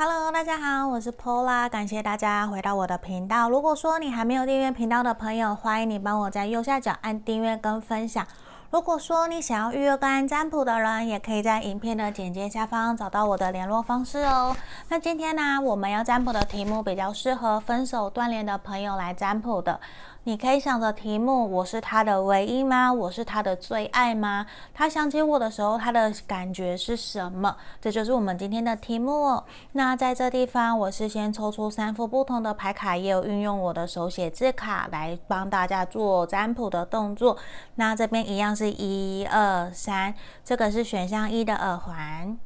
Hello，大家好，我是 Pola，感谢大家回到我的频道。如果说你还没有订阅频道的朋友，欢迎你帮我在右下角按订阅跟分享。如果说你想要预约个案占卜的人，也可以在影片的简介下方找到我的联络方式哦。那今天呢，我们要占卜的题目比较适合分手断联的朋友来占卜的。你可以想着题目：我是他的唯一吗？我是他的最爱吗？他想起我的时候，他的感觉是什么？这就是我们今天的题目。那在这地方，我是先抽出三副不同的牌卡，也有运用我的手写字卡来帮大家做占卜的动作。那这边一样是一二三，这个是选项一的耳环。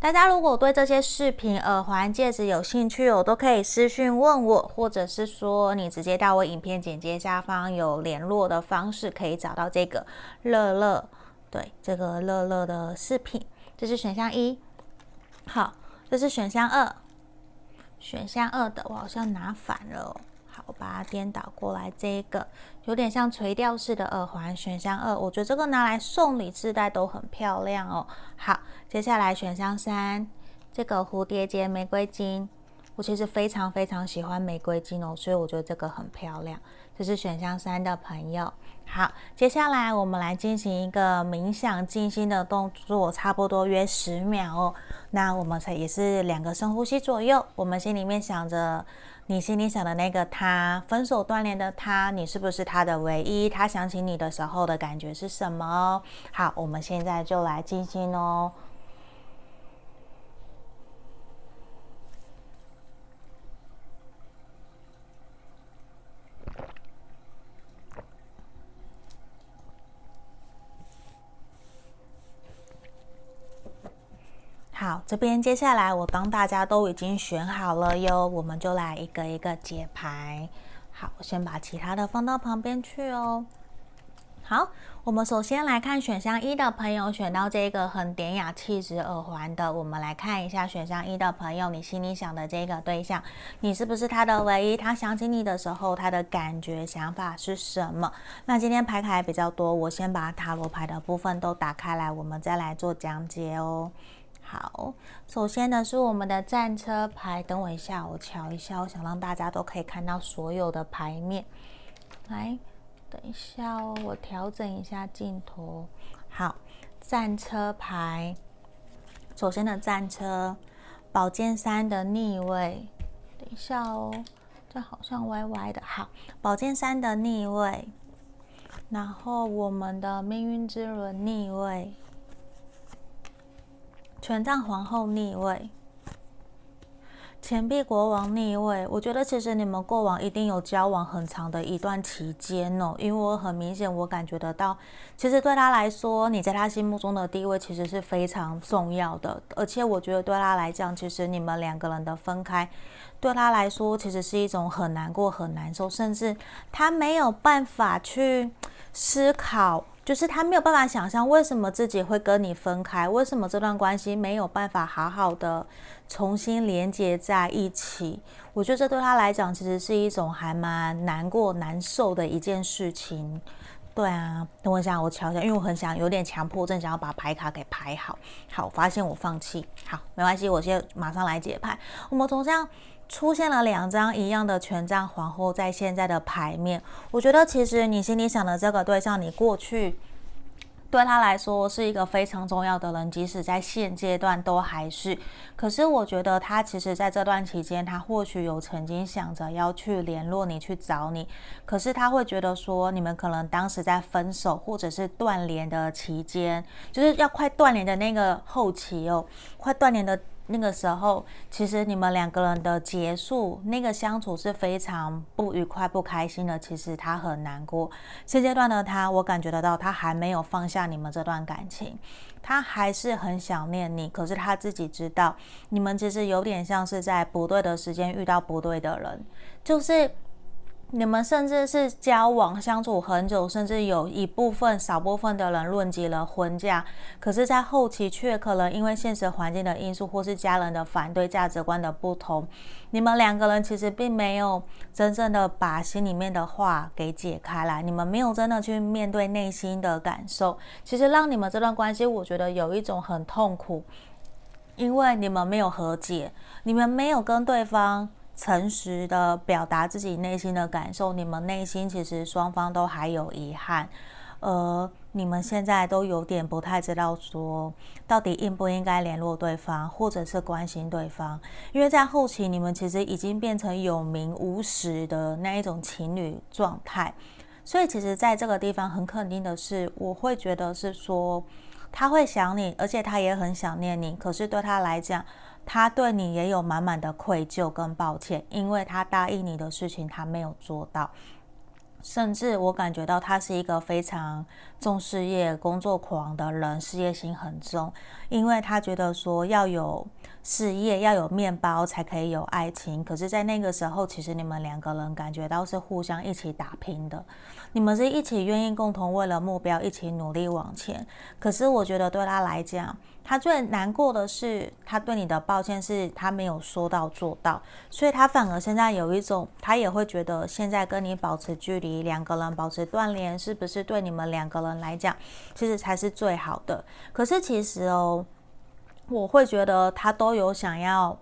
大家如果对这些饰品、耳环、戒指有兴趣，我都可以私讯问我，或者是说你直接到我影片简介下方有联络的方式，可以找到这个乐乐。对，这个乐乐的饰品，这是选项一。好，这是选项二。选项二的我好像拿反了哦。好，我把它颠倒过来，这一个有点像垂吊式的耳环。选项二，我觉得这个拿来送礼自戴都很漂亮哦。好，接下来选项三，这个蝴蝶结玫瑰金，我其实非常非常喜欢玫瑰金哦，所以我觉得这个很漂亮。这是选项三的朋友。好，接下来我们来进行一个冥想静心的动作，差不多约十秒哦。那我们才也是两个深呼吸左右，我们心里面想着。你心里想的那个他，分手断联的他，你是不是他的唯一？他想起你的时候的感觉是什么？好，我们现在就来静心哦。好，这边接下来我帮大家都已经选好了哟，我们就来一个一个解牌。好，我先把其他的放到旁边去哦。好，我们首先来看选项一的朋友选到这个很典雅气质耳环的，我们来看一下选项一的朋友，你心里想的这个对象，你是不是他的唯一？他想起你的时候，他的感觉、想法是什么？那今天牌卡比较多，我先把塔罗牌的部分都打开来，我们再来做讲解哦。好，首先呢是我们的战车牌。等我一下，我瞧一下，我想让大家都可以看到所有的牌面。来，等一下哦，我调整一下镜头。好，战车牌。首先的战车，宝剑三的逆位。等一下哦，这好像歪歪的。好，宝剑三的逆位。然后我们的命运之轮逆位。权杖皇后逆位，钱币国王逆位。我觉得其实你们过往一定有交往很长的一段期间哦，因为我很明显我感觉得到，其实对他来说，你在他心目中的地位其实是非常重要的，而且我觉得对他来讲，其实你们两个人的分开，对他来说其实是一种很难过、很难受，甚至他没有办法去思考。就是他没有办法想象为什么自己会跟你分开，为什么这段关系没有办法好好的重新连接在一起。我觉得这对他来讲其实是一种还蛮难过、难受的一件事情。对啊，等我一下，我瞧一下，因为我很想有点强迫症，想要把牌卡给排好。好，发现我放弃。好，没关系，我先马上来解牌。我们从这样。出现了两张一样的权杖皇后在现在的牌面，我觉得其实你心里想的这个对象，你过去对他来说是一个非常重要的人，即使在现阶段都还是。可是我觉得他其实在这段期间，他或许有曾经想着要去联络你，去找你，可是他会觉得说，你们可能当时在分手或者是断联的期间，就是要快断联的那个后期哦，快断联的。那个时候，其实你们两个人的结束，那个相处是非常不愉快、不开心的。其实他很难过。现阶段的他，我感觉得到，他还没有放下你们这段感情，他还是很想念你。可是他自己知道，你们其实有点像是在不对的时间遇到不对的人，就是。你们甚至是交往相处很久，甚至有一部分少部分的人论及了婚嫁，可是，在后期却可能因为现实环境的因素，或是家人的反对、价值观的不同，你们两个人其实并没有真正的把心里面的话给解开来，你们没有真的去面对内心的感受，其实让你们这段关系，我觉得有一种很痛苦。因为你们没有和解，你们没有跟对方诚实的表达自己内心的感受，你们内心其实双方都还有遗憾，呃，你们现在都有点不太知道说到底应不应该联络对方，或者是关心对方，因为在后期你们其实已经变成有名无实的那一种情侣状态，所以其实在这个地方很肯定的是，我会觉得是说他会想你，而且他也很想念你，可是对他来讲。他对你也有满满的愧疚跟抱歉，因为他答应你的事情他没有做到，甚至我感觉到他是一个非常重事业、工作狂的人，事业心很重，因为他觉得说要有事业、要有面包才可以有爱情，可是，在那个时候，其实你们两个人感觉到是互相一起打拼的，你们是一起愿意共同为了目标一起努力往前，可是我觉得对他来讲。他最难过的是，他对你的抱歉是他没有说到做到，所以他反而现在有一种，他也会觉得现在跟你保持距离，两个人保持断联，是不是对你们两个人来讲，其实才是最好的？可是其实哦，我会觉得他都有想要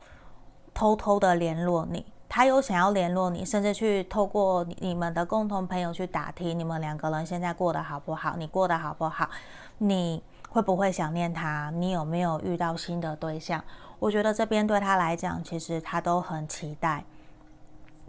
偷偷的联络你，他有想要联络你，甚至去透过你们的共同朋友去打听你们两个人现在过得好不好，你过得好不好，你。会不会想念他？你有没有遇到新的对象？我觉得这边对他来讲，其实他都很期待。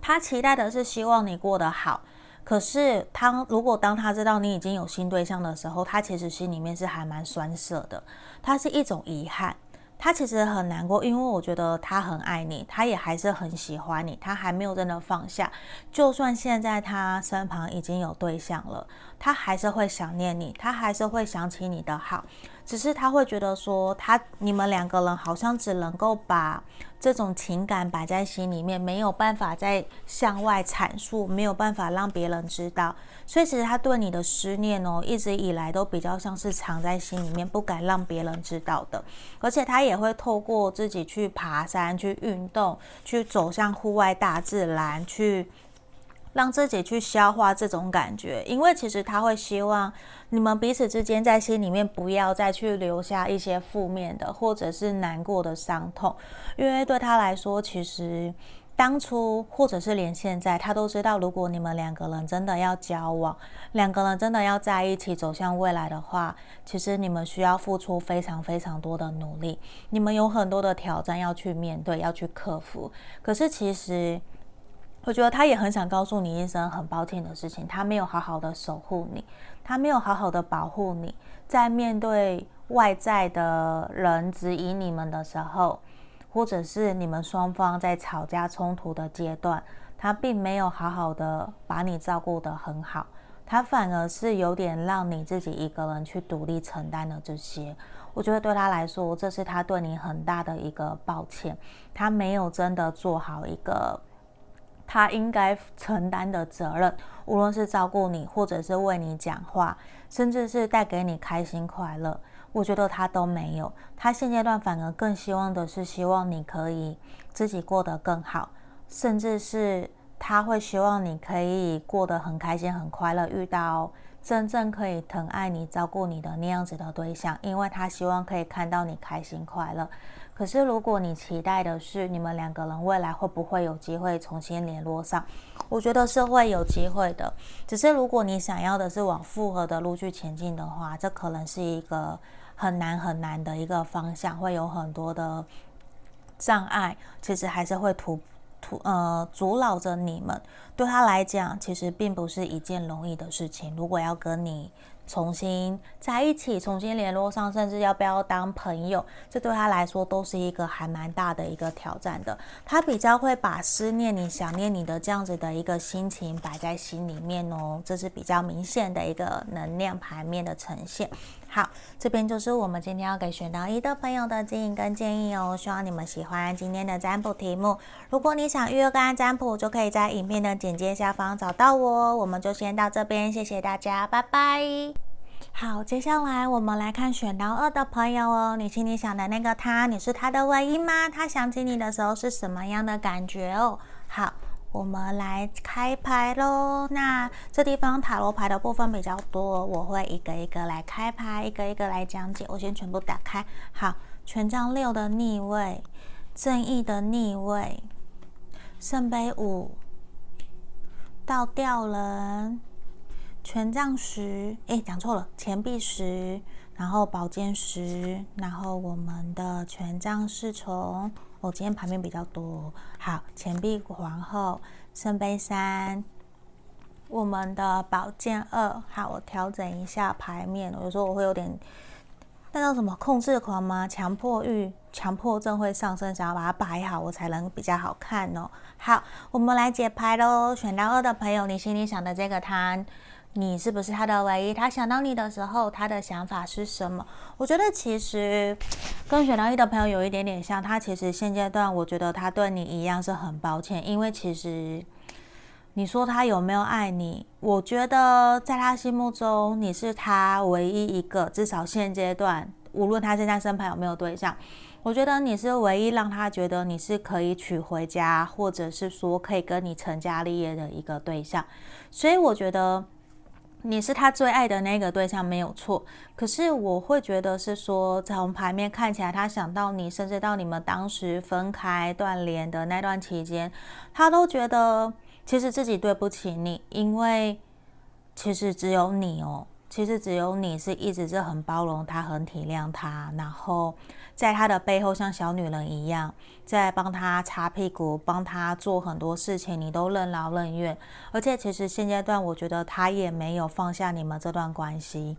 他期待的是希望你过得好。可是他如果当他知道你已经有新对象的时候，他其实心里面是还蛮酸涩的。他是一种遗憾。他其实很难过，因为我觉得他很爱你，他也还是很喜欢你，他还没有真的放下。就算现在他身旁已经有对象了，他还是会想念你，他还是会想起你的好。只是他会觉得说，他你们两个人好像只能够把这种情感摆在心里面，没有办法再向外阐述，没有办法让别人知道。所以其实他对你的思念哦，一直以来都比较像是藏在心里面，不敢让别人知道的。而且他也会透过自己去爬山、去运动、去走向户外大自然，去。让自己去消化这种感觉，因为其实他会希望你们彼此之间在心里面不要再去留下一些负面的或者是难过的伤痛，因为对他来说，其实当初或者是连现在，他都知道，如果你们两个人真的要交往，两个人真的要在一起走向未来的话，其实你们需要付出非常非常多的努力，你们有很多的挑战要去面对，要去克服。可是其实。我觉得他也很想告诉你一声很抱歉的事情，他没有好好的守护你，他没有好好的保护你，在面对外在的人质疑你们的时候，或者是你们双方在吵架冲突的阶段，他并没有好好的把你照顾得很好，他反而是有点让你自己一个人去独立承担了这些。我觉得对他来说，这是他对你很大的一个抱歉，他没有真的做好一个。他应该承担的责任，无论是照顾你，或者是为你讲话，甚至是带给你开心快乐，我觉得他都没有。他现阶段反而更希望的是，希望你可以自己过得更好，甚至是他会希望你可以过得很开心、很快乐，遇到真正可以疼爱你、照顾你的那样子的对象，因为他希望可以看到你开心快乐。可是，如果你期待的是你们两个人未来会不会有机会重新联络上，我觉得是会有机会的。只是如果你想要的是往复合的路去前进的话，这可能是一个很难很难的一个方向，会有很多的障碍，其实还是会突突呃阻挠着你们。对他来讲，其实并不是一件容易的事情。如果要跟你。重新在一起，重新联络上，甚至要不要当朋友，这对他来说都是一个还蛮大的一个挑战的。他比较会把思念你、想念你的这样子的一个心情摆在心里面哦，这是比较明显的一个能量牌面的呈现。好，这边就是我们今天要给选到一的朋友的指引跟建议哦，希望你们喜欢今天的占卜题目。如果你想预约个案占卜，就可以在影片的简介下方找到我。我们就先到这边，谢谢大家，拜拜。好，接下来我们来看选到二的朋友哦，你心里想的那个他，你是他的唯一吗？他想起你的时候是什么样的感觉哦？好。我们来开牌喽。那这地方塔罗牌的部分比较多，我会一个一个来开牌，一个一个来讲解。我先全部打开。好，权杖六的逆位，正义的逆位，圣杯五，倒吊人，权杖十，诶，讲错了，钱币十，然后宝剑十，然后我们的权杖侍从，我、今天牌面比较多，好，钱币皇后，圣杯三。我们的宝剑二，好，我调整一下牌面。有时候我会有点，那叫什么控制狂吗？强迫欲、强迫症会上升，想要把它摆好，我才能比较好看哦。好，我们来解牌喽。选到二的朋友，你心里想的这个摊，你是不是他的唯一？他想到你的时候，他的想法是什么？我觉得其实跟选到一的朋友有一点点像。他其实现阶段，我觉得他对你一样是很抱歉，因为其实。你说他有没有爱你？我觉得在他心目中，你是他唯一一个，至少现阶段，无论他现在身旁有没有对象，我觉得你是唯一让他觉得你是可以娶回家，或者是说可以跟你成家立业的一个对象。所以我觉得你是他最爱的那个对象，没有错。可是我会觉得是说，从牌面看起来，他想到你，甚至到你们当时分开断联的那段期间，他都觉得。其实自己对不起你，因为其实只有你哦，其实只有你是一直是很包容他、很体谅他，然后在他的背后像小女人一样，在帮他擦屁股、帮他做很多事情，你都任劳任怨。而且其实现阶段，我觉得他也没有放下你们这段关系，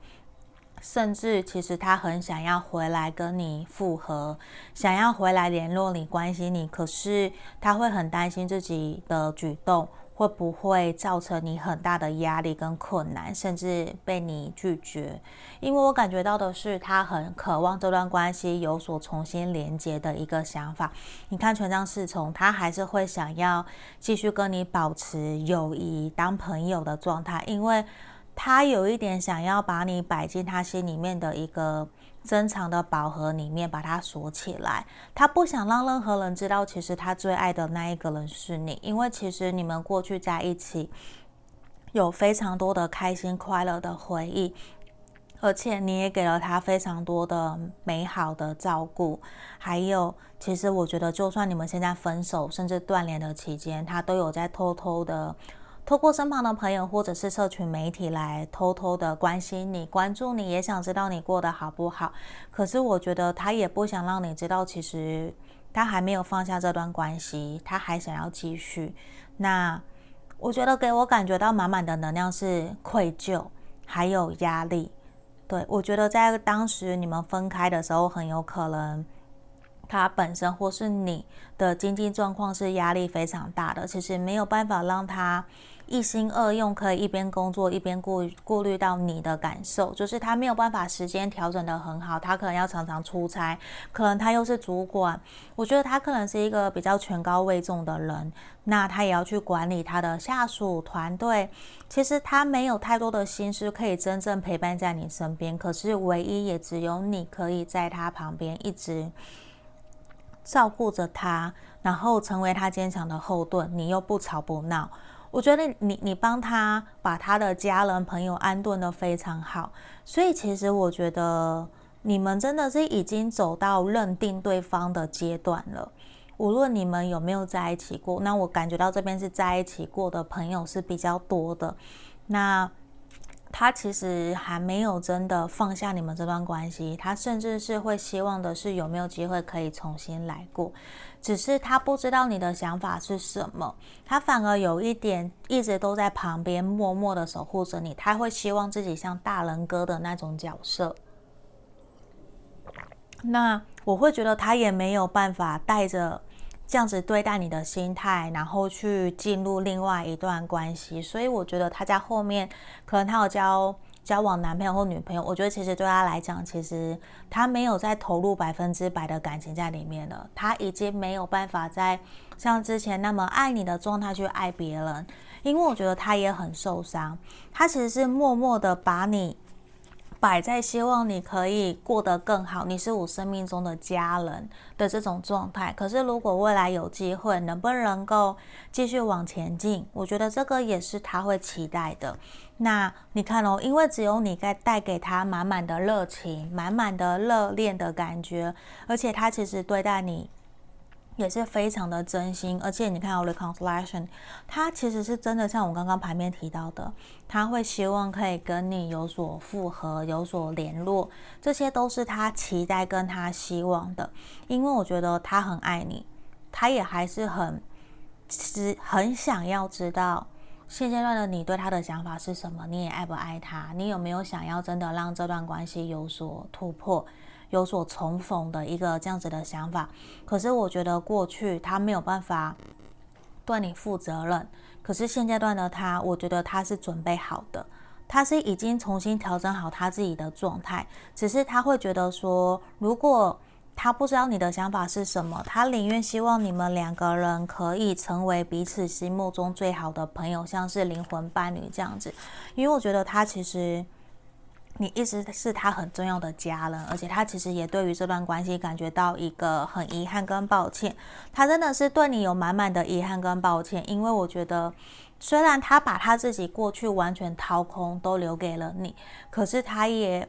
甚至其实他很想要回来跟你复合，想要回来联络你、关心你，可是他会很担心自己的举动。会不会造成你很大的压力跟困难，甚至被你拒绝？因为我感觉到的是，他很渴望这段关系有所重新连接的一个想法。你看权杖侍从，他还是会想要继续跟你保持友谊、当朋友的状态，因为他有一点想要把你摆进他心里面的一个。珍藏的宝盒里面，把它锁起来。他不想让任何人知道，其实他最爱的那一个人是你，因为其实你们过去在一起有非常多的开心快乐的回忆，而且你也给了他非常多的美好的照顾。还有，其实我觉得，就算你们现在分手，甚至断联的期间，他都有在偷偷的。透过身旁的朋友或者是社群媒体来偷偷的关心你、关注你，也想知道你过得好不好。可是我觉得他也不想让你知道，其实他还没有放下这段关系，他还想要继续。那我觉得给我感觉到满满的能量是愧疚，还有压力。对，我觉得在当时你们分开的时候，很有可能他本身或是你的经济状况是压力非常大的，其实没有办法让他。一心二用，可以一边工作一边顾顾虑到你的感受，就是他没有办法时间调整得很好，他可能要常常出差，可能他又是主管，我觉得他可能是一个比较权高位重的人，那他也要去管理他的下属团队，其实他没有太多的心思可以真正陪伴在你身边，可是唯一也只有你可以在他旁边一直照顾着他，然后成为他坚强的后盾，你又不吵不闹。我觉得你你帮他把他的家人朋友安顿的非常好，所以其实我觉得你们真的是已经走到认定对方的阶段了。无论你们有没有在一起过，那我感觉到这边是在一起过的朋友是比较多的。那他其实还没有真的放下你们这段关系，他甚至是会希望的是有没有机会可以重新来过。只是他不知道你的想法是什么，他反而有一点一直都在旁边默默的守护着你。他会希望自己像大人哥的那种角色。那我会觉得他也没有办法带着这样子对待你的心态，然后去进入另外一段关系。所以我觉得他在后面可能他有交。交往男朋友或女朋友，我觉得其实对他来讲，其实他没有再投入百分之百的感情在里面了。他已经没有办法再像之前那么爱你的状态去爱别人，因为我觉得他也很受伤。他其实是默默的把你摆在希望你可以过得更好，你是我生命中的家人的这种状态。可是如果未来有机会，能不能够继续往前进？我觉得这个也是他会期待的。那你看哦，因为只有你该带给他满满的热情、满满的热恋的感觉，而且他其实对待你。也是非常的真心，而且你看我 reconciliation，他其实是真的像我刚刚牌面提到的，他会希望可以跟你有所复合、有所联络，这些都是他期待跟他希望的。因为我觉得他很爱你，他也还是很，其实很想要知道现阶段的你对他的想法是什么，你也爱不爱他，你有没有想要真的让这段关系有所突破？有所重逢的一个这样子的想法，可是我觉得过去他没有办法对你负责任，可是现阶段的他，我觉得他是准备好的，他是已经重新调整好他自己的状态，只是他会觉得说，如果他不知道你的想法是什么，他宁愿希望你们两个人可以成为彼此心目中最好的朋友，像是灵魂伴侣这样子，因为我觉得他其实。你一直是他很重要的家人，而且他其实也对于这段关系感觉到一个很遗憾跟抱歉。他真的是对你有满满的遗憾跟抱歉，因为我觉得，虽然他把他自己过去完全掏空，都留给了你，可是他也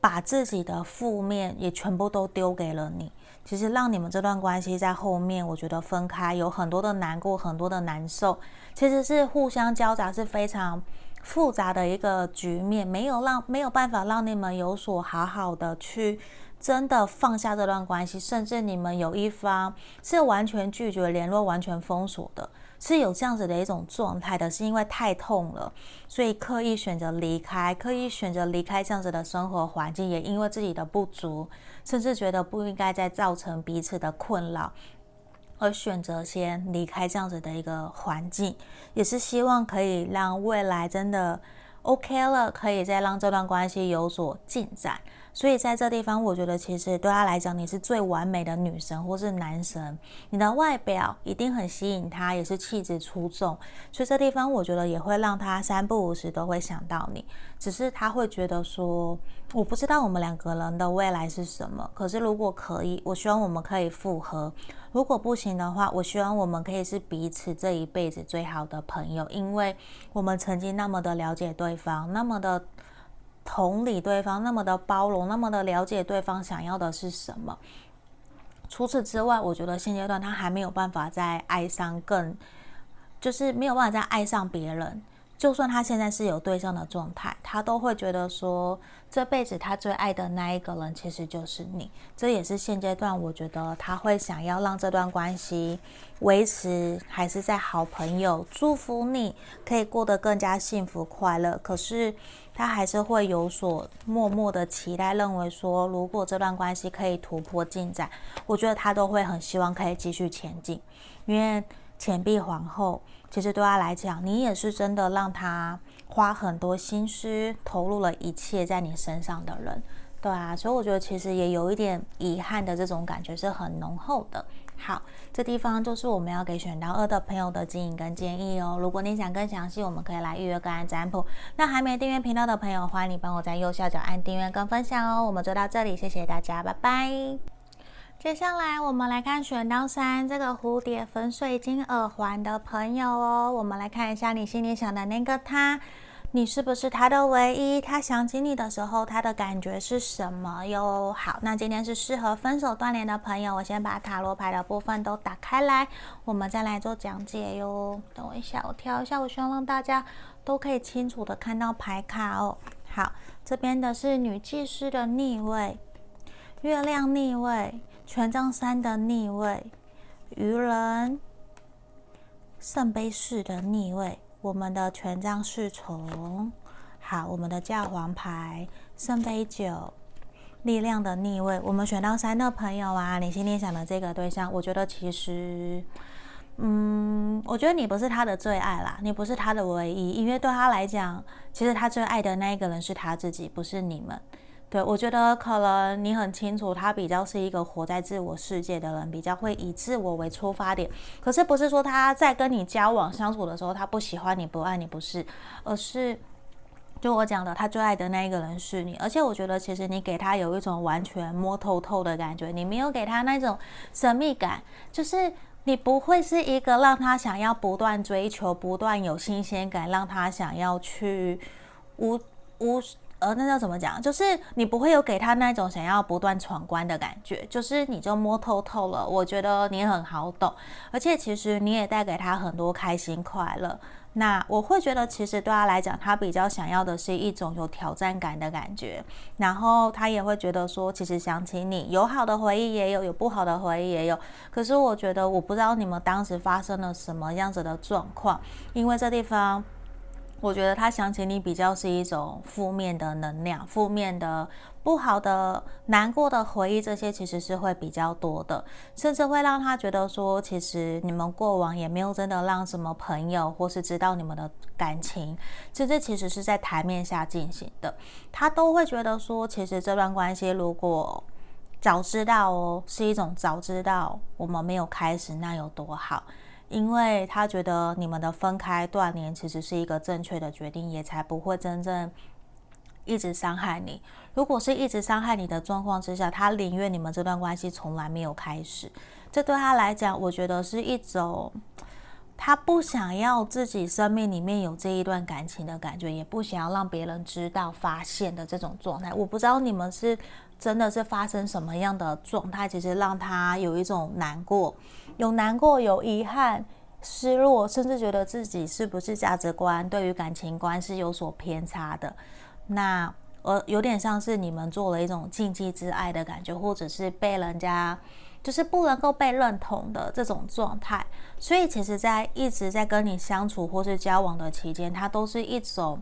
把自己的负面也全部都丢给了你。其实让你们这段关系在后面，我觉得分开有很多的难过，很多的难受，其实是互相交杂，是非常。复杂的一个局面，没有让没有办法让你们有所好好的去真的放下这段关系，甚至你们有一方是完全拒绝联络、完全封锁的，是有这样子的一种状态的，是因为太痛了，所以刻意选择离开，刻意选择离开这样子的生活环境，也因为自己的不足，甚至觉得不应该再造成彼此的困扰。而选择先离开这样子的一个环境，也是希望可以让未来真的 OK 了，可以再让这段关系有所进展。所以在这地方，我觉得其实对他来讲，你是最完美的女神或是男神。你的外表一定很吸引他，也是气质出众。所以这地方，我觉得也会让他三不五时都会想到你。只是他会觉得说，我不知道我们两个人的未来是什么。可是如果可以，我希望我们可以复合。如果不行的话，我希望我们可以是彼此这一辈子最好的朋友，因为我们曾经那么的了解对方，那么的。同理对方，那么的包容，那么的了解对方想要的是什么。除此之外，我觉得现阶段他还没有办法再爱上更，就是没有办法再爱上别人。就算他现在是有对象的状态，他都会觉得说，这辈子他最爱的那一个人其实就是你。这也是现阶段我觉得他会想要让这段关系维持，还是在好朋友，祝福你可以过得更加幸福快乐。可是他还是会有所默默的期待，认为说，如果这段关系可以突破进展，我觉得他都会很希望可以继续前进，因为钱币皇后。其实对他来讲，你也是真的让他花很多心思，投入了一切在你身上的人，对啊，所以我觉得其实也有一点遗憾的这种感觉是很浓厚的。好，这地方就是我们要给选到二的朋友的指引跟建议哦。如果你想更详细，我们可以来预约个案占卜。那还没订阅频道的朋友，欢迎你帮我在右下角按订阅跟分享哦。我们就到这里，谢谢大家，拜拜。接下来我们来看选到三这个蝴蝶粉水晶耳环的朋友哦，我们来看一下你心里想的那个他，你是不是他的唯一？他想起你的时候，他的感觉是什么哟？好，那今天是适合分手断联的朋友，我先把塔罗牌的部分都打开来，我们再来做讲解哟。等我一下，我调一下，我希望让大家都可以清楚的看到牌卡哦。好，这边的是女祭司的逆位，月亮逆位。权杖三的逆位，愚人，圣杯四的逆位，我们的权杖侍从，好，我们的教皇牌，圣杯九，力量的逆位，我们选到三的朋友啊，你心里想的这个对象，我觉得其实，嗯，我觉得你不是他的最爱啦，你不是他的唯一，因为对他来讲，其实他最爱的那一个人是他自己，不是你们。对，我觉得可能你很清楚，他比较是一个活在自我世界的人，比较会以自我为出发点。可是不是说他在跟你交往相处的时候，他不喜欢你，不爱你，不是，而是就我讲的，他最爱的那一个人是你，而且我觉得其实你给他有一种完全摸透透的感觉，你没有给他那种神秘感，就是你不会是一个让他想要不断追求、不断有新鲜感，让他想要去无无呃，那叫怎么讲？就是你不会有给他那种想要不断闯关的感觉，就是你就摸透透了。我觉得你很好懂，而且其实你也带给他很多开心快乐。那我会觉得，其实对他来讲，他比较想要的是一种有挑战感的感觉。然后他也会觉得说，其实想起你，有好的回忆也有，有不好的回忆也有。可是我觉得，我不知道你们当时发生了什么样子的状况，因为这地方。我觉得他想起你比较是一种负面的能量，负面的、不好的、难过的回忆，这些其实是会比较多的，甚至会让他觉得说，其实你们过往也没有真的让什么朋友或是知道你们的感情，这这其实是在台面下进行的，他都会觉得说，其实这段关系如果早知道哦，是一种早知道我们没有开始，那有多好。因为他觉得你们的分开断联其实是一个正确的决定，也才不会真正一直伤害你。如果是一直伤害你的状况之下，他宁愿你们这段关系从来没有开始。这对他来讲，我觉得是一种他不想要自己生命里面有这一段感情的感觉，也不想要让别人知道发现的这种状态。我不知道你们是真的是发生什么样的状态，其实让他有一种难过。有难过，有遗憾、失落，甚至觉得自己是不是价值观对于感情观是有所偏差的。那呃，有点像是你们做了一种禁忌之爱的感觉，或者是被人家就是不能够被认同的这种状态。所以，其实，在一直在跟你相处或是交往的期间，它都是一种。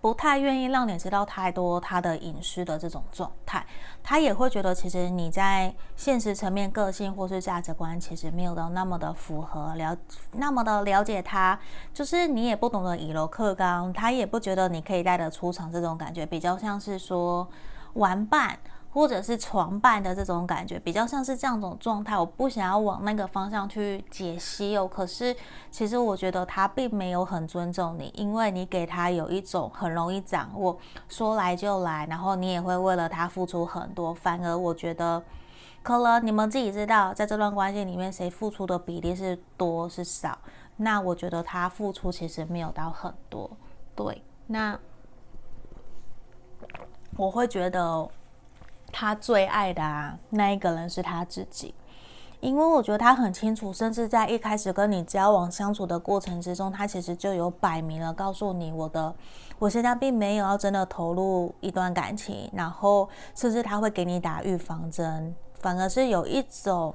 不太愿意让你知道太多他的隐私的这种状态，他也会觉得其实你在现实层面个性或是价值观其实没有到那么的符合了，那么的了解他，就是你也不懂得以柔克刚，他也不觉得你可以带得出场这种感觉，比较像是说玩伴。或者是床伴的这种感觉，比较像是这样种状态。我不想要往那个方向去解析哦。可是其实我觉得他并没有很尊重你，因为你给他有一种很容易掌握，说来就来，然后你也会为了他付出很多。反而我觉得，可能你们自己知道，在这段关系里面，谁付出的比例是多是少？那我觉得他付出其实没有到很多。对，那我会觉得。他最爱的啊，那一个人是他自己，因为我觉得他很清楚，甚至在一开始跟你交往相处的过程之中，他其实就有摆明了告诉你，我的，我现在并没有要真的投入一段感情，然后甚至他会给你打预防针，反而是有一种。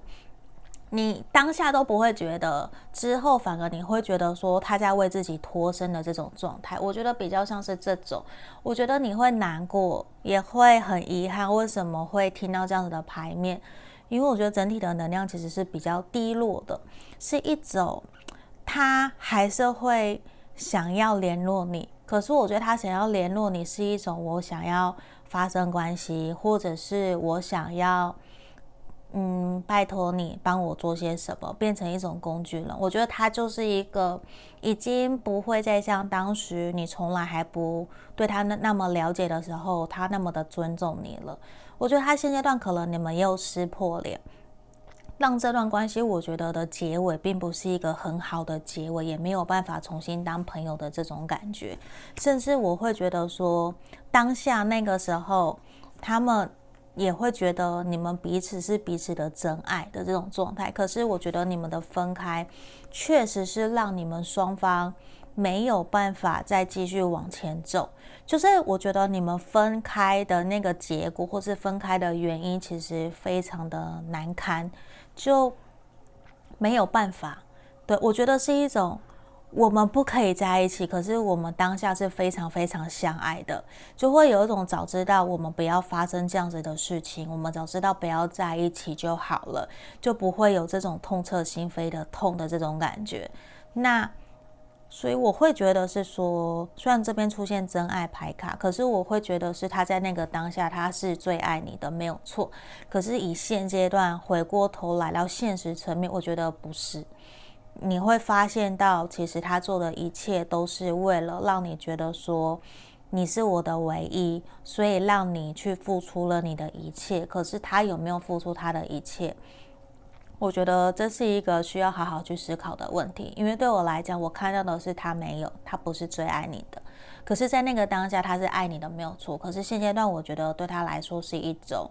你当下都不会觉得，之后反而你会觉得说他在为自己脱身的这种状态，我觉得比较像是这种。我觉得你会难过，也会很遗憾，为什么会听到这样子的牌面？因为我觉得整体的能量其实是比较低落的，是一种他还是会想要联络你，可是我觉得他想要联络你是一种我想要发生关系，或者是我想要。嗯，拜托你帮我做些什么，变成一种工具人。我觉得他就是一个已经不会再像当时你从来还不对他那那么了解的时候，他那么的尊重你了。我觉得他现阶段可能你们又撕破脸，让这段关系我觉得的结尾并不是一个很好的结尾，也没有办法重新当朋友的这种感觉。甚至我会觉得说，当下那个时候他们。也会觉得你们彼此是彼此的真爱的这种状态，可是我觉得你们的分开，确实是让你们双方没有办法再继续往前走。就是我觉得你们分开的那个结果，或是分开的原因，其实非常的难堪，就没有办法。对，我觉得是一种。我们不可以在一起，可是我们当下是非常非常相爱的，就会有一种早知道我们不要发生这样子的事情，我们早知道不要在一起就好了，就不会有这种痛彻心扉的痛的这种感觉。那所以我会觉得是说，虽然这边出现真爱牌卡，可是我会觉得是他在那个当下他是最爱你的，没有错。可是以现阶段回过头来到现实层面，我觉得不是。你会发现到，其实他做的一切都是为了让你觉得说你是我的唯一，所以让你去付出了你的一切。可是他有没有付出他的一切？我觉得这是一个需要好好去思考的问题。因为对我来讲，我看到的是他没有，他不是最爱你的。可是，在那个当下，他是爱你的，没有错。可是现阶段，我觉得对他来说是一种。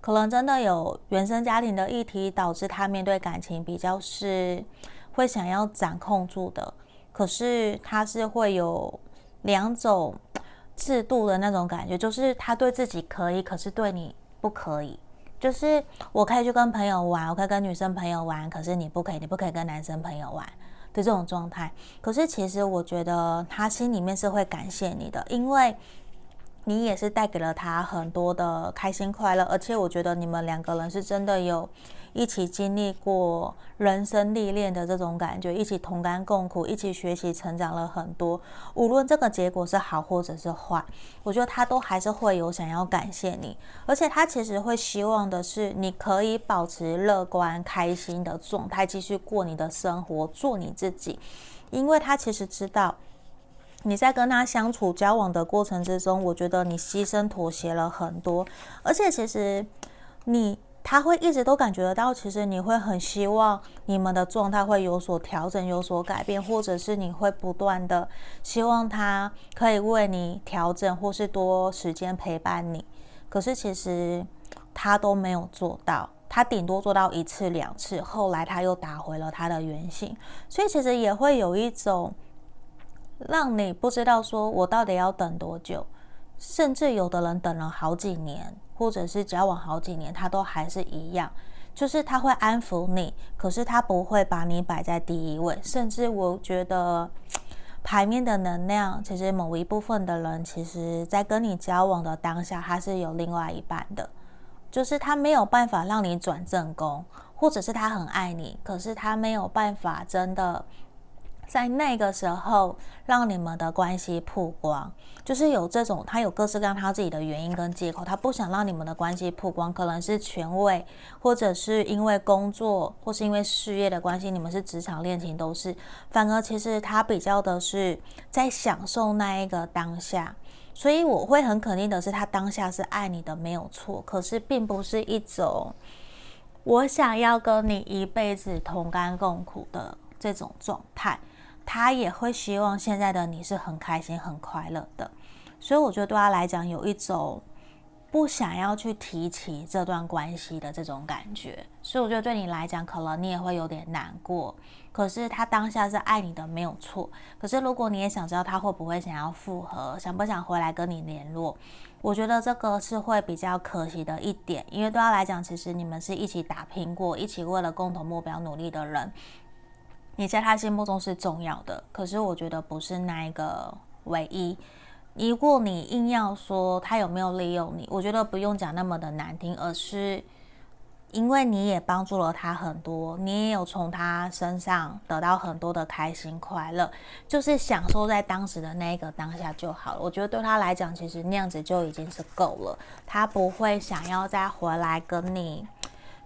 可能真的有原生家庭的议题，导致他面对感情比较是会想要掌控住的。可是他是会有两种制度的那种感觉，就是他对自己可以，可是对你不可以。就是我可以去跟朋友玩，我可以跟女生朋友玩，可是你不可以，你不可以跟男生朋友玩的这种状态。可是其实我觉得他心里面是会感谢你的，因为。你也是带给了他很多的开心快乐，而且我觉得你们两个人是真的有一起经历过人生历练的这种感觉，一起同甘共苦，一起学习成长了很多。无论这个结果是好或者是坏，我觉得他都还是会有想要感谢你，而且他其实会希望的是你可以保持乐观开心的状态，继续过你的生活，做你自己，因为他其实知道。你在跟他相处交往的过程之中，我觉得你牺牲妥协了很多，而且其实你他会一直都感觉得到，其实你会很希望你们的状态会有所调整、有所改变，或者是你会不断的希望他可以为你调整，或是多时间陪伴你。可是其实他都没有做到，他顶多做到一次两次，后来他又打回了他的原形，所以其实也会有一种。让你不知道说，我到底要等多久，甚至有的人等了好几年，或者是交往好几年，他都还是一样，就是他会安抚你，可是他不会把你摆在第一位。甚至我觉得，牌面的能量，其实某一部分的人，其实在跟你交往的当下，他是有另外一半的，就是他没有办法让你转正宫，或者是他很爱你，可是他没有办法真的。在那个时候，让你们的关系曝光，就是有这种他有各式各样他自己的原因跟借口，他不想让你们的关系曝光，可能是权位，或者是因为工作，或是因为事业的关系，你们是职场恋情都是。反而其实他比较的是在享受那一个当下，所以我会很肯定的是，他当下是爱你的，没有错。可是并不是一种我想要跟你一辈子同甘共苦的这种状态。他也会希望现在的你是很开心、很快乐的，所以我觉得对他来讲有一种不想要去提起这段关系的这种感觉，所以我觉得对你来讲，可能你也会有点难过。可是他当下是爱你的，没有错。可是如果你也想知道他会不会想要复合，想不想回来跟你联络，我觉得这个是会比较可惜的一点，因为对他来讲，其实你们是一起打拼过，一起为了共同目标努力的人。你在他心目中是重要的，可是我觉得不是那一个唯一。如果你硬要说他有没有利用你，我觉得不用讲那么的难听，而是因为你也帮助了他很多，你也有从他身上得到很多的开心快乐，就是享受在当时的那个当下就好了。我觉得对他来讲，其实那样子就已经是够了，他不会想要再回来跟你。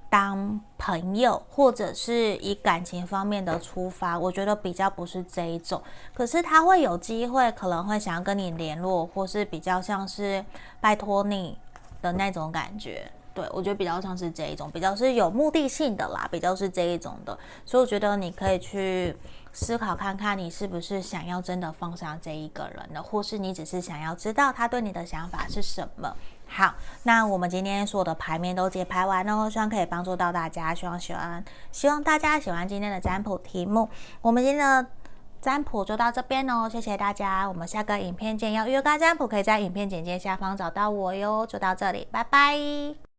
当朋友，或者是以感情方面的出发，我觉得比较不是这一种。可是他会有机会，可能会想要跟你联络，或是比较像是拜托你的那种感觉。对，我觉得比较像是这一种，比较是有目的性的啦，比较是这一种的。所以我觉得你可以去思考看看，你是不是想要真的放下这一个人呢？或是你只是想要知道他对你的想法是什么？好，那我们今天所有的牌面都解牌完喽，希望可以帮助到大家，希望喜欢，希望大家喜欢今天的占卜题目。我们今天的占卜就到这边哦，谢谢大家，我们下个影片见。要预约占卜，可以在影片简介下方找到我哟。就到这里，拜拜。